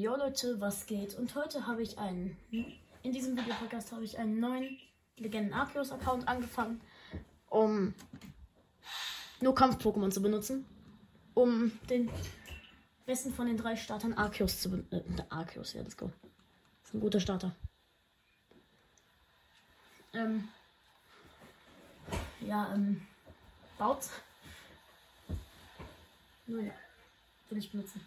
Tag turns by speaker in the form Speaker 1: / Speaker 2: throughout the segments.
Speaker 1: Jo Leute, was geht? Und heute habe ich einen, in diesem Videopodcast habe ich einen neuen Legenden Arceus Account angefangen, um nur Kampf-Pokémon zu benutzen, um den besten von den drei Startern Arceus zu benutzen. Äh, Arceus, ja, let's go. ist ein guter Starter. Ähm, ja, ähm, Baut. Nur ja, will ich benutzen.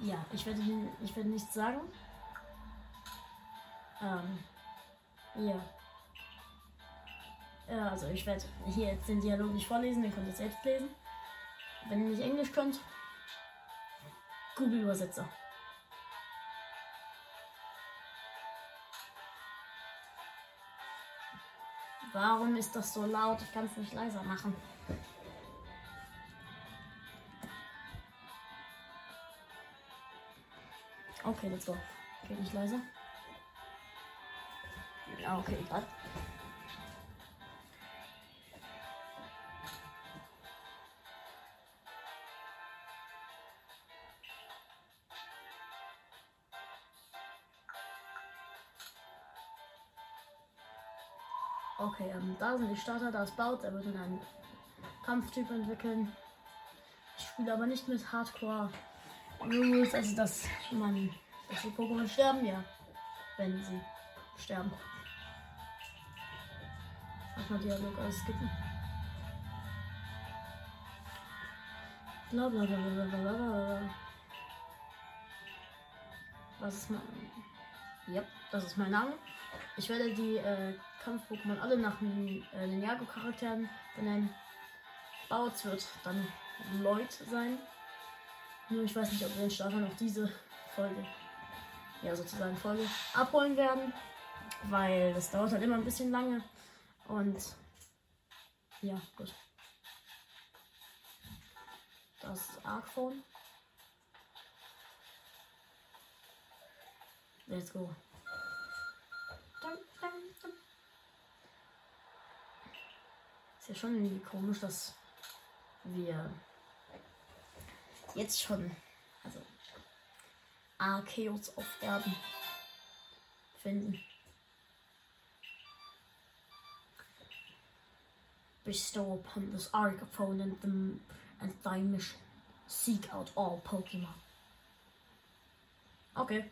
Speaker 1: Ja, ich werde, ich werde nichts sagen. Ähm, ja. Ja, also ich werde hier jetzt den Dialog nicht vorlesen, den könnt ihr selbst lesen. Wenn ihr nicht Englisch könnt, Google Übersetzer. Warum ist das so laut? Ich kann es nicht leiser machen. Okay, let's go. Okay, nicht leise. Ja, okay, egal. Okay, ähm, da sind die Starter, da ist Baut, er wird in einen Kampftyp entwickeln. Ich spiele aber nicht mit Hardcore Rules, also dass man, dass die Pokémon sterben, ja. Wenn sie sterben. Erstmal Dialog ausskippen. Bla bla bla bla bla bla bla. Was ist mein. Yep, das ist mein Name. Ich werde die äh, Kampf-Pokémon alle nach den äh, Ninjago-Charakteren benennen. Bautz wird dann Lloyd sein. Nur ich weiß nicht, ob wir den Starter noch diese Folge, ja sozusagen Folge, abholen werden. Weil das dauert halt immer ein bisschen lange. Und ja, gut. Das Arcphone. Let's go. Ist ja schon irgendwie komisch, dass wir jetzt schon, also Arceus Erden finden. Bestow upon this Arcaphone and, the, and thy mission. Seek out all Pokemon. Okay.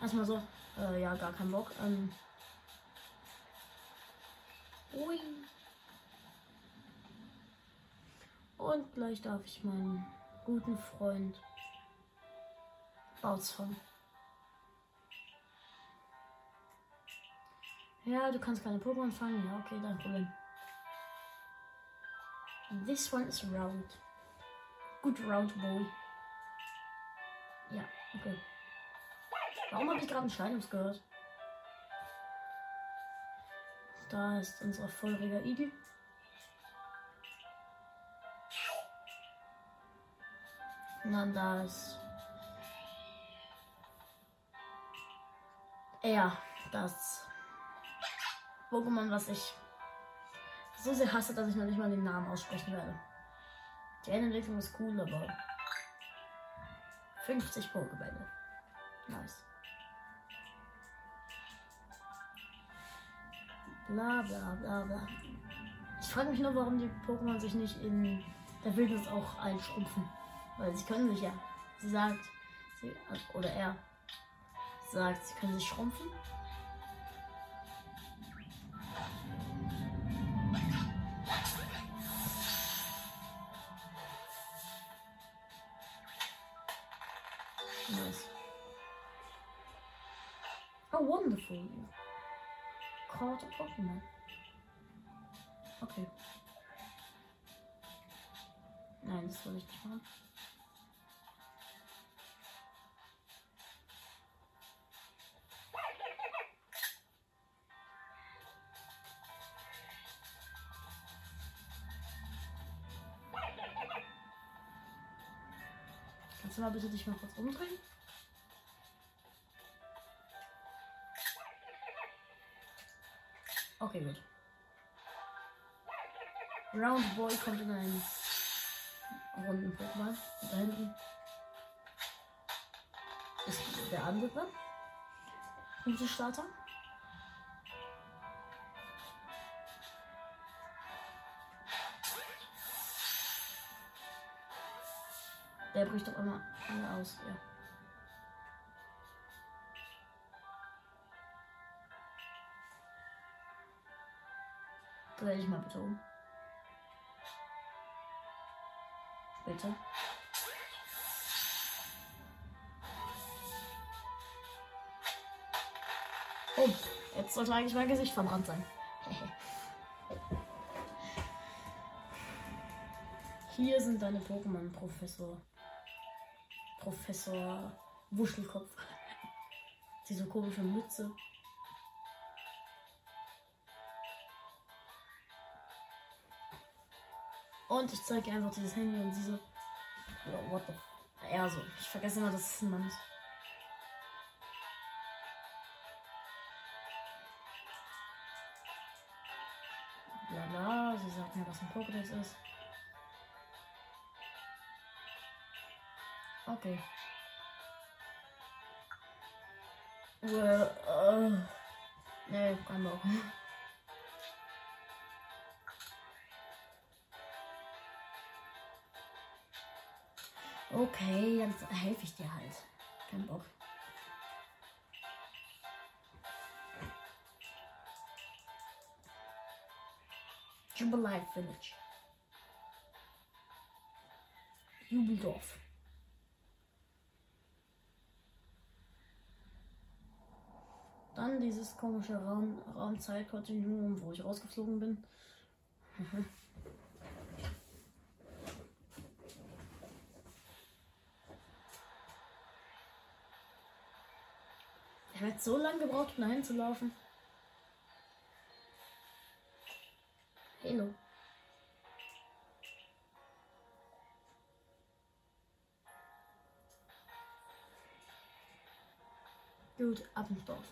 Speaker 1: Erstmal so. Äh, ja, gar kein Bock. Ähm. Ui. Und gleich darf ich meinen guten Freund Bautz fangen. Ja, du kannst keine Pokémon fangen. Ja, okay, dein Problem. This one is round. Good round boy. Ja, okay. Warum habe ich gerade einen Scheinungs gehört? Da ist unser feuriger Igel. Dann da ist. Er, das Pokémon, was ich so sehr hasse, dass ich noch nicht mal den Namen aussprechen werde. Die Entwicklung ist cool, aber 50 Pokébälle. Nice. Bla bla bla bla. Ich frage mich nur, warum die Pokémon sich nicht in der Wildnis auch einschrumpfen. Weil sie können sich ja. Sie sagt, sie, oder er sagt, sie können sich schrumpfen. Nice. Oh, wonderful. Caught a Pokémon. Okay. Nein, das soll ich nicht machen. Kannst du mal bitte dich mal kurz umdrehen? Okay, gut. Round Boy kommt in ein runden Pokémon. Da hinten ist der andere. Gute Starter. Der bricht doch immer alle aus, ja. Dreh dich mal bitte um. Bitte. Oh, jetzt sollte eigentlich mein Gesicht verbrannt sein. Hier sind deine Pokémon, Professor. Professor Wuschelkopf. Diese komische Mütze. Und ich zeige einfach dieses Handy und sie so. Oh, what the. Ja, so. Ich vergesse immer, dass es ein Mann ist. Bla bla. Sie sagt mir, was ein Pokédex ist. Okay. Well, uh, nee, kein Bock. Okay, dann helfe ich dir halt. Kein Bock. Jubilife Village. Jubeldorf. Dann dieses komische Raum, Raumzeitkontinuum, wo ich rausgeflogen bin. Habe jetzt so lange gebraucht, um dahin zu laufen. Hallo. Gut, ab ins Dorf.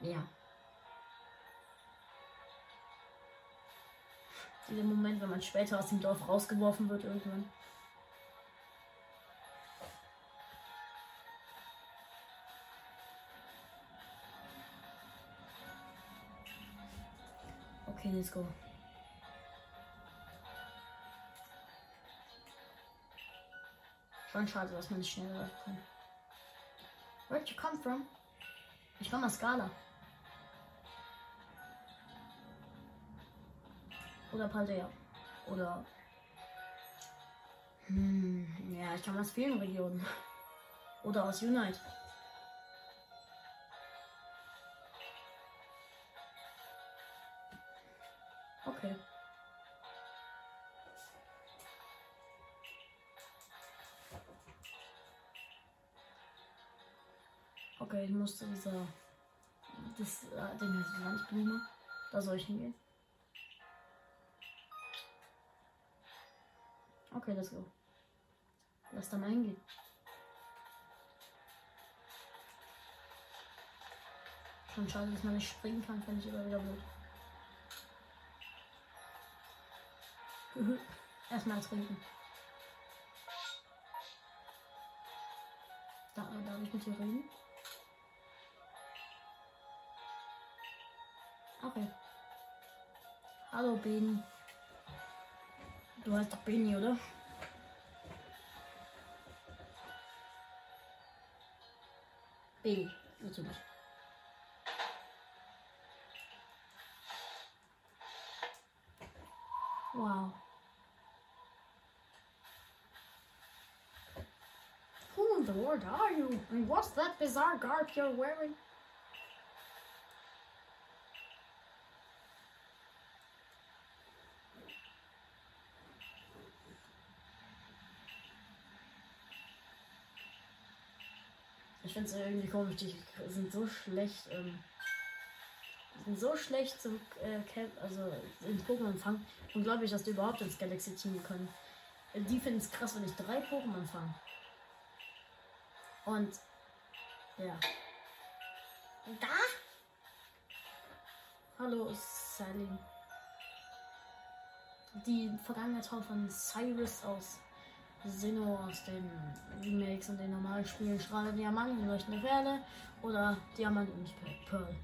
Speaker 1: Ja. Dieser Moment, wenn man später aus dem Dorf rausgeworfen wird irgendwann. Okay, let's go. Schon schade, dass man nicht schnell laufen kann. Where'd you come from? Ich komme aus Skala. Oder Paldea. Oder. Hm, ja, ich komme aus vielen Regionen. Oder aus Unite. Okay, ich musste dieser. Das äh, Ding heißt Landblume. Da soll ich hingehen. Okay, let's go. Lass da mal hingehen. Schon schade, dass man nicht springen kann, finde ich immer wieder blöd. Erstmal trinken. Da, darf ich mit dir reden? Okay. Hallo Beni. Du heißt doch Beni, oder? Beni, natürlich. Wow. Who in the world are you? And what's that bizarre garb you're wearing? Ich finde es irgendwie komisch, die sind so schlecht, ähm, sind so schlecht zum äh, also in Pokémon fangen. Und glaube ich, dass die überhaupt ins Galaxy Team können. Äh, Die finden es krass, wenn ich drei Pokémon fange. Und ja. Da? Hallo, Celine. Die Vergangenheitsform von Cyrus aus Sinnoh aus den Remakes und den normalen Spielen Strahle Diamanten, leuchtende Pferde oder Diamant und Pearl.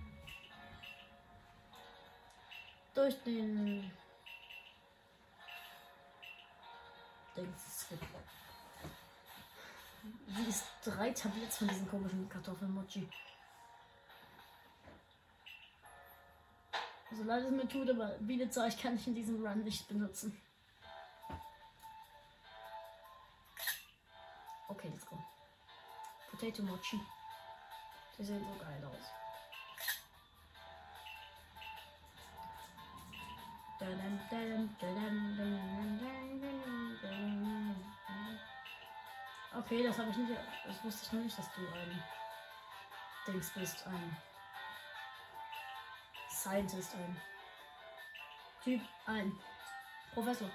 Speaker 1: Durch den Dings Wie ist drei Tabletts von diesen komischen Kartoffelmochi? So leid es mir tut, aber Bielezeug kann ich in diesem Run nicht benutzen. Potato Mochi. Die sehen so geil aus. Okay, das habe ich nicht. Das wusste ich noch nicht, dass du ein Dings bist. Ein Scientist, ein Typ, ein Professor.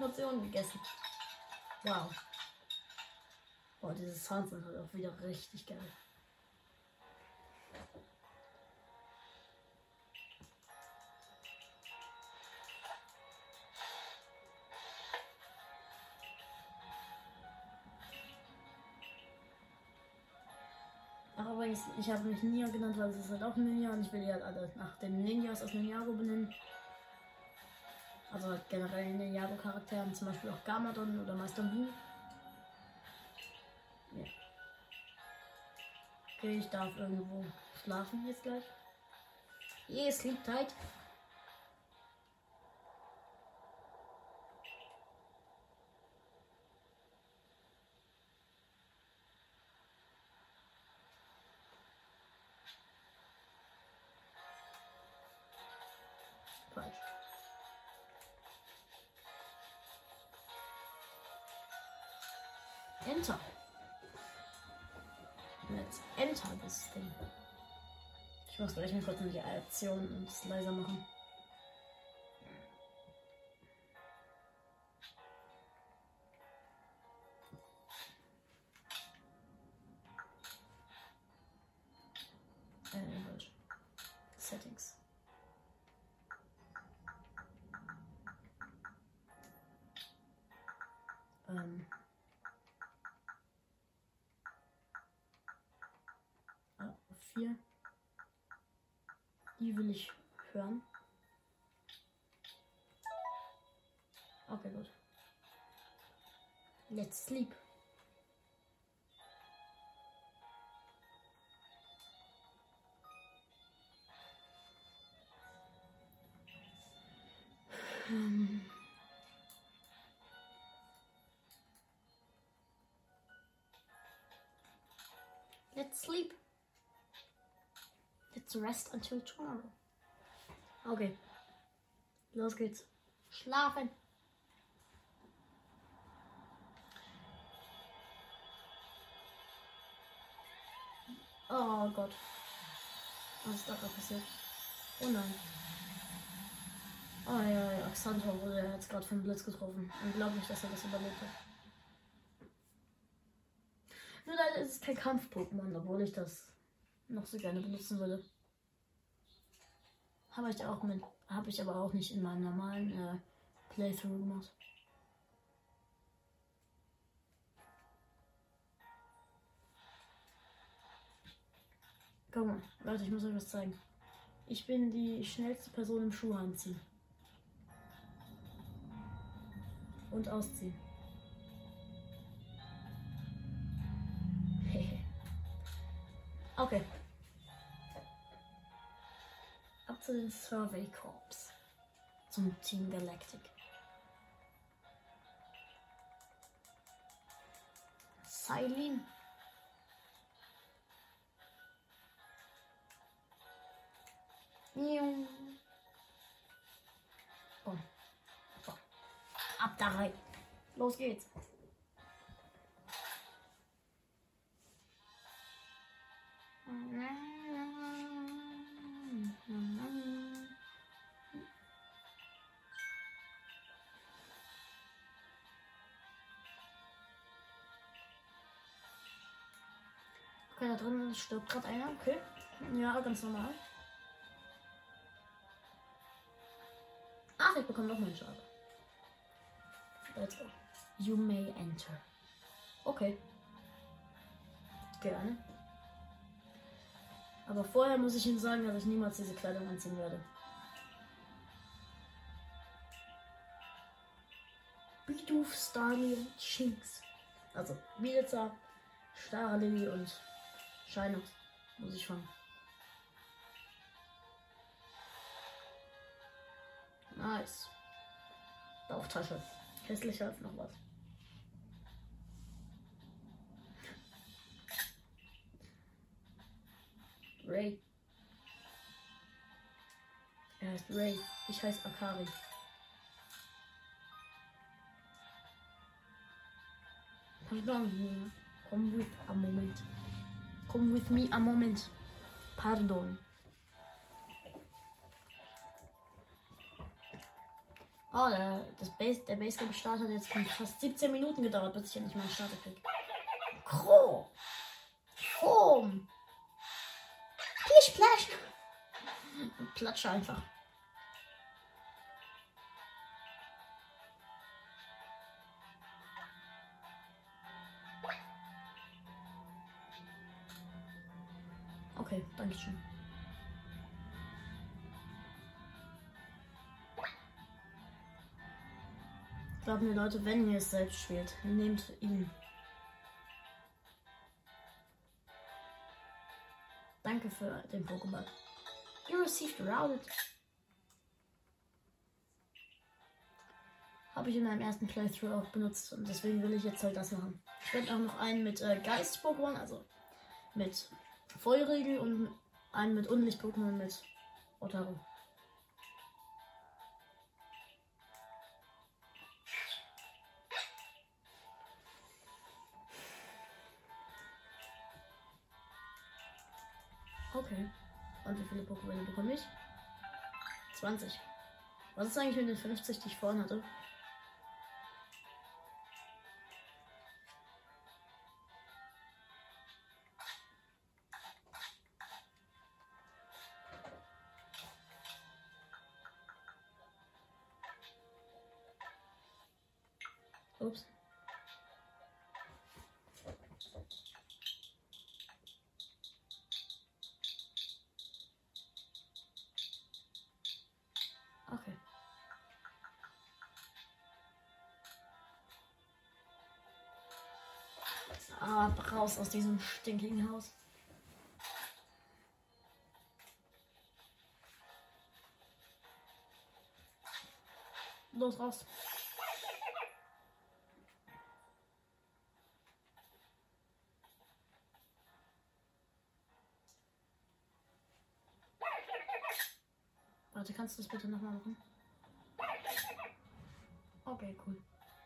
Speaker 1: 10 Portionen gegessen. Wow. Boah, dieses Sound sind halt auch wieder richtig geil. Ach, übrigens, ich habe mich Ninja genannt, weil es ist halt auch Ninja und ich will die halt alle nach dem Ninjas aus Ninjago benennen. Also halt generell Ninjago-Charakteren, zum Beispiel auch Gamadon oder Meister Blue. Ja. Okay, ich darf irgendwo schlafen jetzt gleich. Yeah, sleep tight. Enter this thing. Ich muss gleich mal kurz die Reaktion und es leiser machen. Let's rest until tomorrow. Okay. Los geht's. Schlafen. Oh Gott. Was ist da gerade passiert? Oh nein. Oh ja, ja, Xantor wurde jetzt gerade vom Blitz getroffen. Unglaublich, dass er das überlebt hat. Nur leider ist es kein Kampf-Pokémon, obwohl ich das noch so gerne benutzen würde. Habe ich auch mit, habe ich aber auch nicht in meinem normalen äh, Playthrough gemacht. Guck mal, Leute, ich muss euch was zeigen. Ich bin die schnellste Person im Schuh anziehen. Und ausziehen. okay. Zu den Survey Corps. Zum Team Galactic. Silene. Oh. Da rein. Los geht's. Da drin stirbt gerade einer. Okay. Ja, ganz normal. Ach, ich bekomme noch meinen Schaden. Let's go. You may enter. Okay. Gerne. Aber vorher muss ich Ihnen sagen, dass ich niemals diese Kleidung anziehen werde. Bidoof, Starly, Shinx. Also Milica, Starly und Shinox muss ich fangen. Nice. Bauchtasche. Hässlicher als noch was. Ray. Er heißt Ray. Ich heiße Akari. Pardon. Come with a moment. Come with me a moment. Pardon. Oh, der, das Base, der Basecamp Start hat jetzt fast 17 Minuten gedauert, bis ich endlich meinen Starter krieg. Kro! Chrom! Plisch, plasch! Platsche einfach. Okay, danke schön. Glaubt mir Leute, wenn ihr es selbst spielt, nehmt ihn. Danke für den Pokémon. You received routed. Habe ich in meinem ersten Playthrough auch benutzt und deswegen will ich jetzt halt das machen. Ich werde auch noch einen mit äh, Geist-Pokémon, also mit Feurigel und einen mit Unlicht-Pokémon mit Otaru. Okay. Und wie viele Pokémon bekomme ich? 20. Was ist eigentlich mit den 50, die ich vorhin hatte? Ups. Okay. Ah, raus aus diesem stinkigen Haus. Los, raus. Warte, kannst du das bitte nochmal machen? Okay, cool.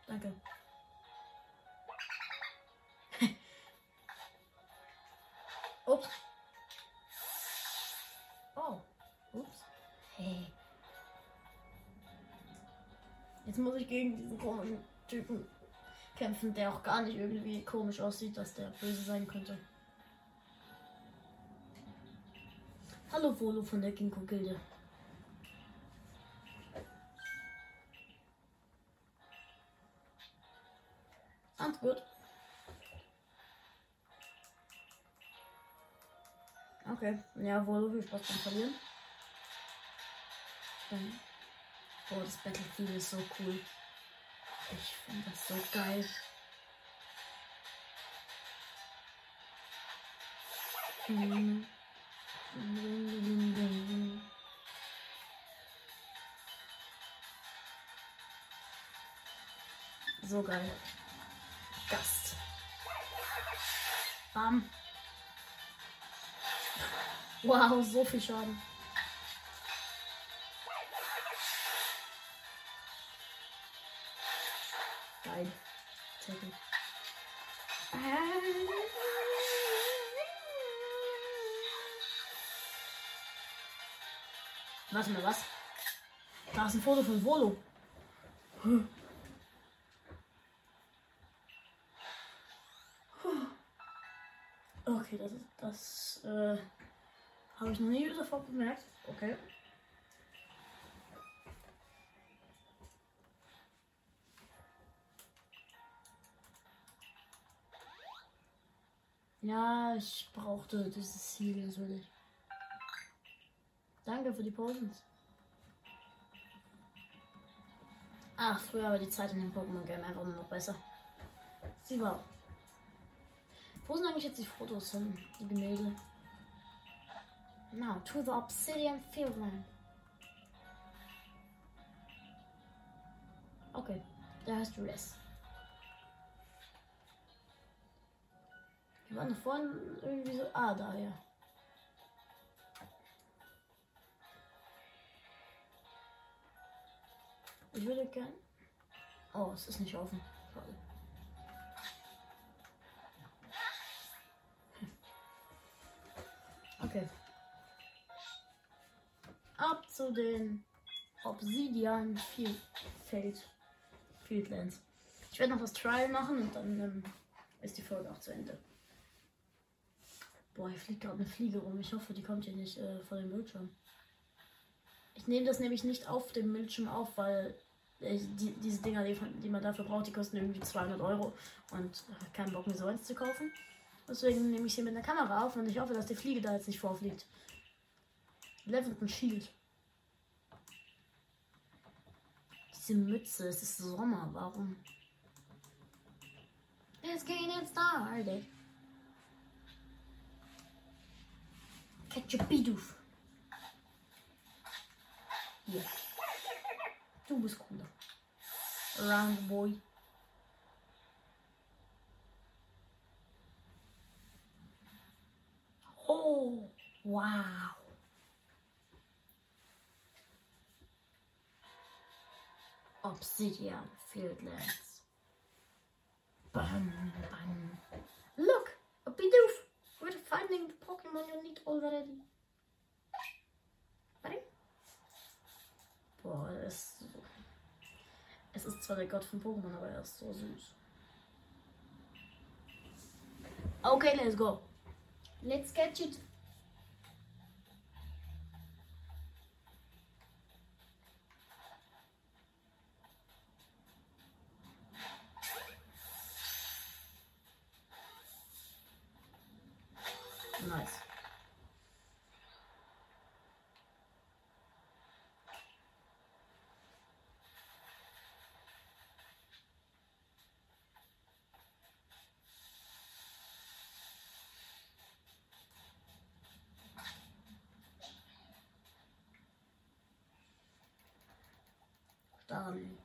Speaker 1: Danke. Ups. Oh. Ups. Hey. Jetzt muss ich gegen diesen komischen Typen kämpfen, der auch gar nicht irgendwie komisch aussieht, dass der böse sein könnte. Hallo Volo von der Ginkgo-Gilde. Ja, wohl viel Spaß beim Verlieren. Dann. Boah, das Battlefield ist so cool. Ich finde das so geil. Hm. So geil. Gast. Bam. Wow, so viel Schaden. Geil. Zettel. Warte mal, was? Da ist ein Foto von Volo. Okay, das ist das äh, habe ich noch nie sofort bemerkt. Okay. Ja, ich brauchte dieses Ziel natürlich. Danke für die Potions. Ach, früher war die Zeit in dem Pokémon-Game einfach nur noch besser. Sie war. Wo sind eigentlich jetzt die Fotos hin? Die Gemälde? Now to the Obsidian Fieldland. Okay, hast du das. Wir waren vorhin irgendwie so. Ah, da ja. Ich würde gern. Oh, es ist nicht offen. Schade. Okay. Ab zu den Obsidian Field, Fieldlands. Ich werde noch das Trial machen und dann ähm, ist die Folge auch zu Ende. Boah, hier fliegt gerade eine Fliege rum. Ich hoffe, die kommt hier nicht äh, vor dem Bildschirm. Ich nehme das nämlich nicht auf dem Bildschirm auf, weil äh, die, diese Dinger, die, die, man dafür braucht, die kosten irgendwie 200 Euro und äh, keinen Bock mir so eins zu kaufen. Deswegen nehme ich hier mit der Kamera auf und ich hoffe, dass die Fliege da jetzt nicht vorfliegt. Level Shield. Diese Mütze, es ist Sommer, warum? It's getting started. Catch a Bidoof. Hier. Du bist cooler. Round Boy. Oh, wow. Obsidian Fieldlands. Bam, bam. Look, a Bidoof. We're finding the Pokemon you need already. Warte. Boah, er ist so. Es ist zwar der Gott von Pokémon, aber er ist so süß. Okay, let's go. Let's catch it. Nice. Dann.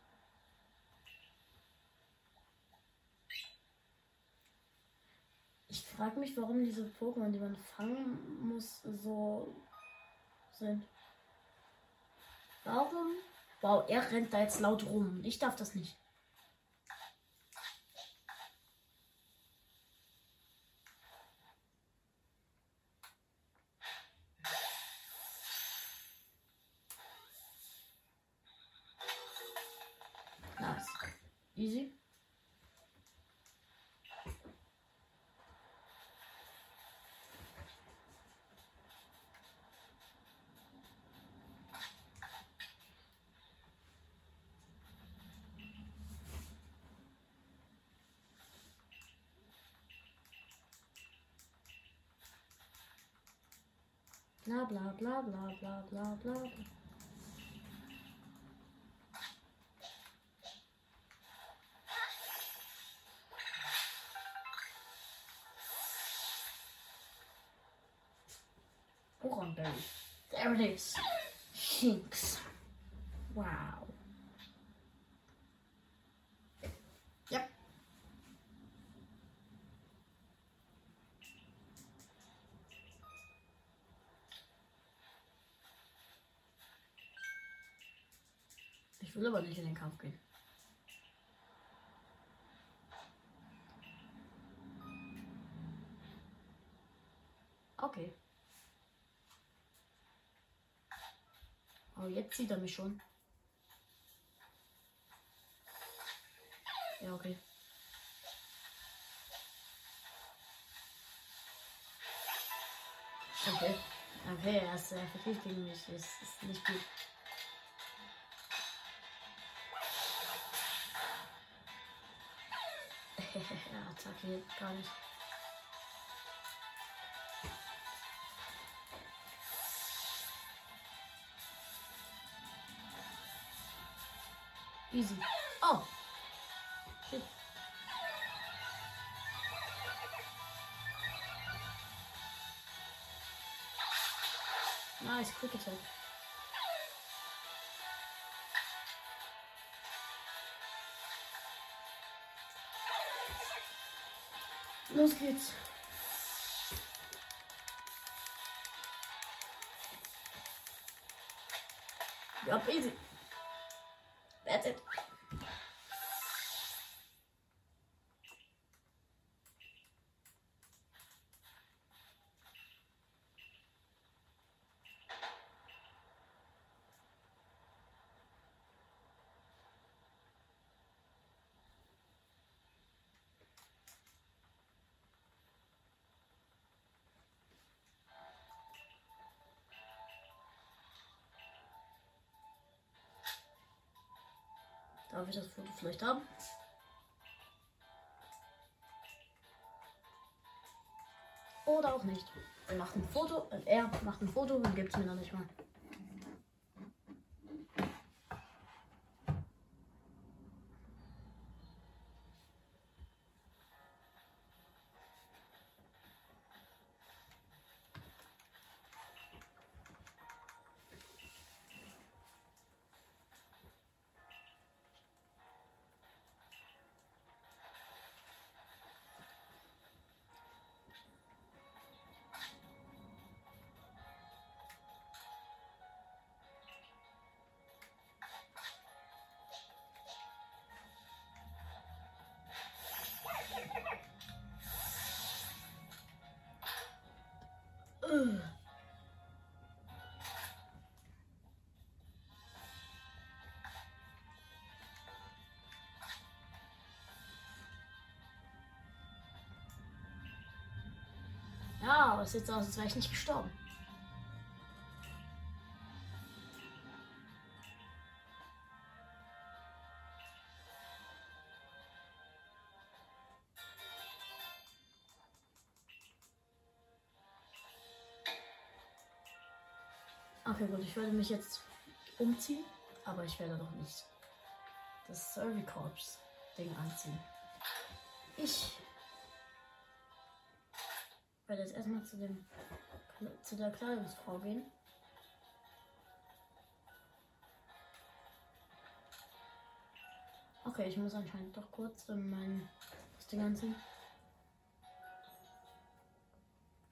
Speaker 1: Ich frage mich, warum diese Pokémon, die man fangen muss, so sind. Warum? Wow, er rennt da jetzt laut rum. Ich darf das nicht. Nice. Easy. Bla bla bla bla bla bla bla. bla. Oranberry. There it is. Shinx. Wow. will aber nicht in den Kampf gehen. Okay. Oh, jetzt sieht er mich schon. Ja, okay. Okay. Okay, er ist äh, gegen mich. Das ist nicht gut. Er attackiert gar nicht. Easy. Oh! Shit. Nice, quick attack. Los geht's. Ja, easy. Darf ich das Foto vielleicht haben? Oder auch nicht. Er macht ein Foto, äh, er macht ein Foto und gibt es mir noch nicht mal. Ja, aber es sieht so aus, als wäre ich nicht gestorben. Okay, gut, ich werde mich jetzt umziehen, aber ich werde noch nicht das Survey Corps Ding anziehen. Ich werde jetzt erstmal zu dem zu der Kleidungsfrau gehen. Okay, ich muss anscheinend doch kurz mein das Ding anziehen.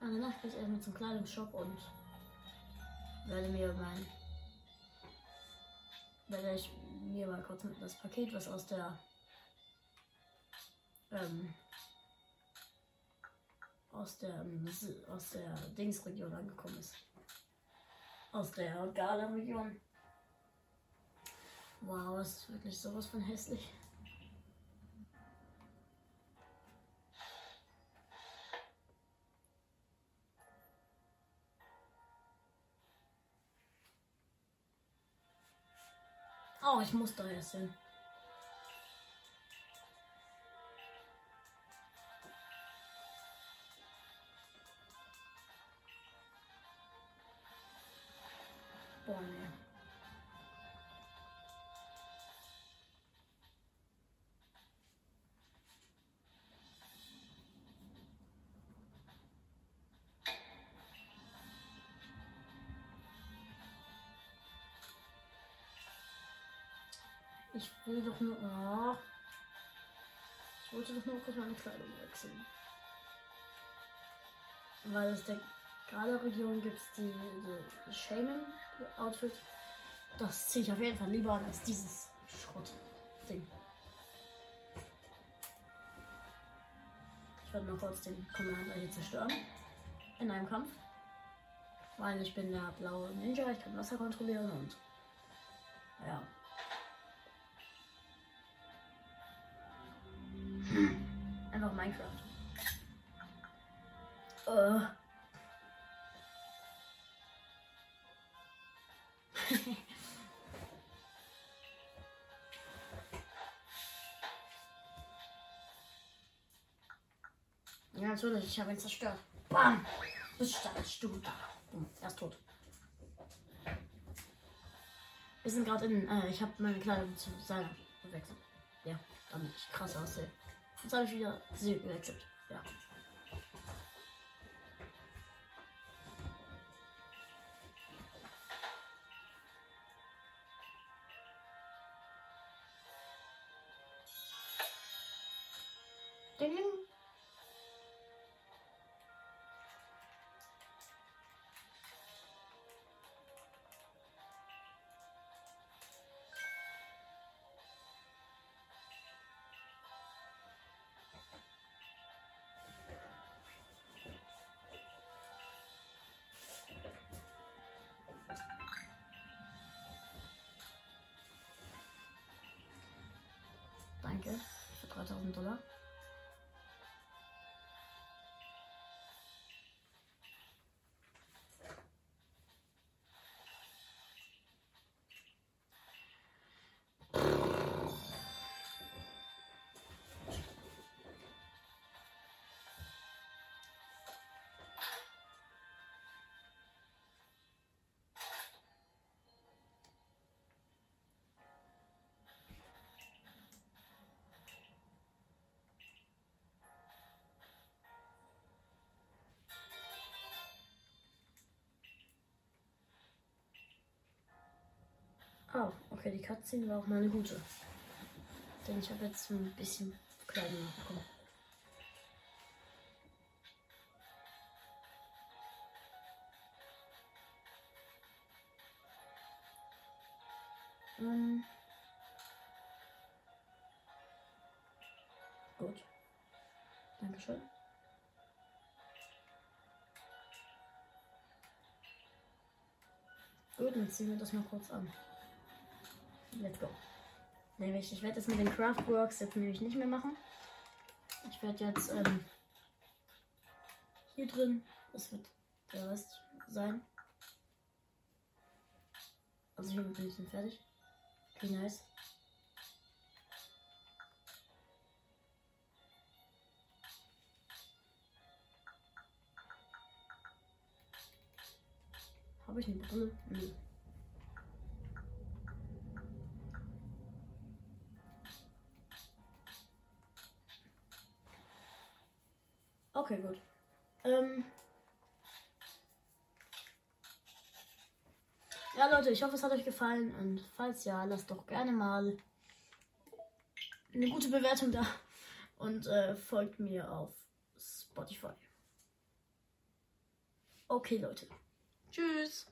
Speaker 1: Ah, danach gehe ich erstmal zum Kleidungsshop und werde mir mein werde ich mir mal kurz das Paket, was aus der ähm, aus der aus der Dingsregion angekommen ist. Aus der Gala-Region. Wow, das ist wirklich sowas von hässlich. Oh, ich muss da erst hin. Ich will doch nur. Oh. Ich wollte doch nur kurz meine Kleidung wechseln. Weil es der Gala-Region gibt es die, die Shaman-Outfit. Das ziehe ich auf jeden Fall lieber an als dieses Schrott-Ding. Ich werde mal kurz den Commander hier zerstören. in einem Kampf. Weil ich bin der blaue Ninja, ich kann Wasser kontrollieren und ja. Minecraft. Äh. ja, natürlich, ich habe ihn zerstört. Bam! Bist du da? Er ist tot. Wir sind gerade in. Äh, ich habe meine Kleidung zu seiner gewechselt. Ja, damit ich krass aussehe. Jetzt habe ich wieder sie gewechselt. Ja. Ding, Oh, okay, die Cutscene war auch mal eine gute. Denn ich habe jetzt ein bisschen Kleidung bekommen. Ähm. Gut. Dankeschön. Gut, dann ziehen wir das mal kurz an. Let's go. Nämlich, ich werde das mit den Craftworks jetzt nämlich nicht mehr machen. Ich werde jetzt ähm, hier drin, das wird der Rest sein. Also hier bin ich fertig. Okay, nice. Habe ich eine Brille? Nee. Okay, gut. Ähm ja, Leute, ich hoffe, es hat euch gefallen. Und falls ja, lasst doch gerne mal eine gute Bewertung da. Und äh, folgt mir auf Spotify. Okay, Leute. Tschüss.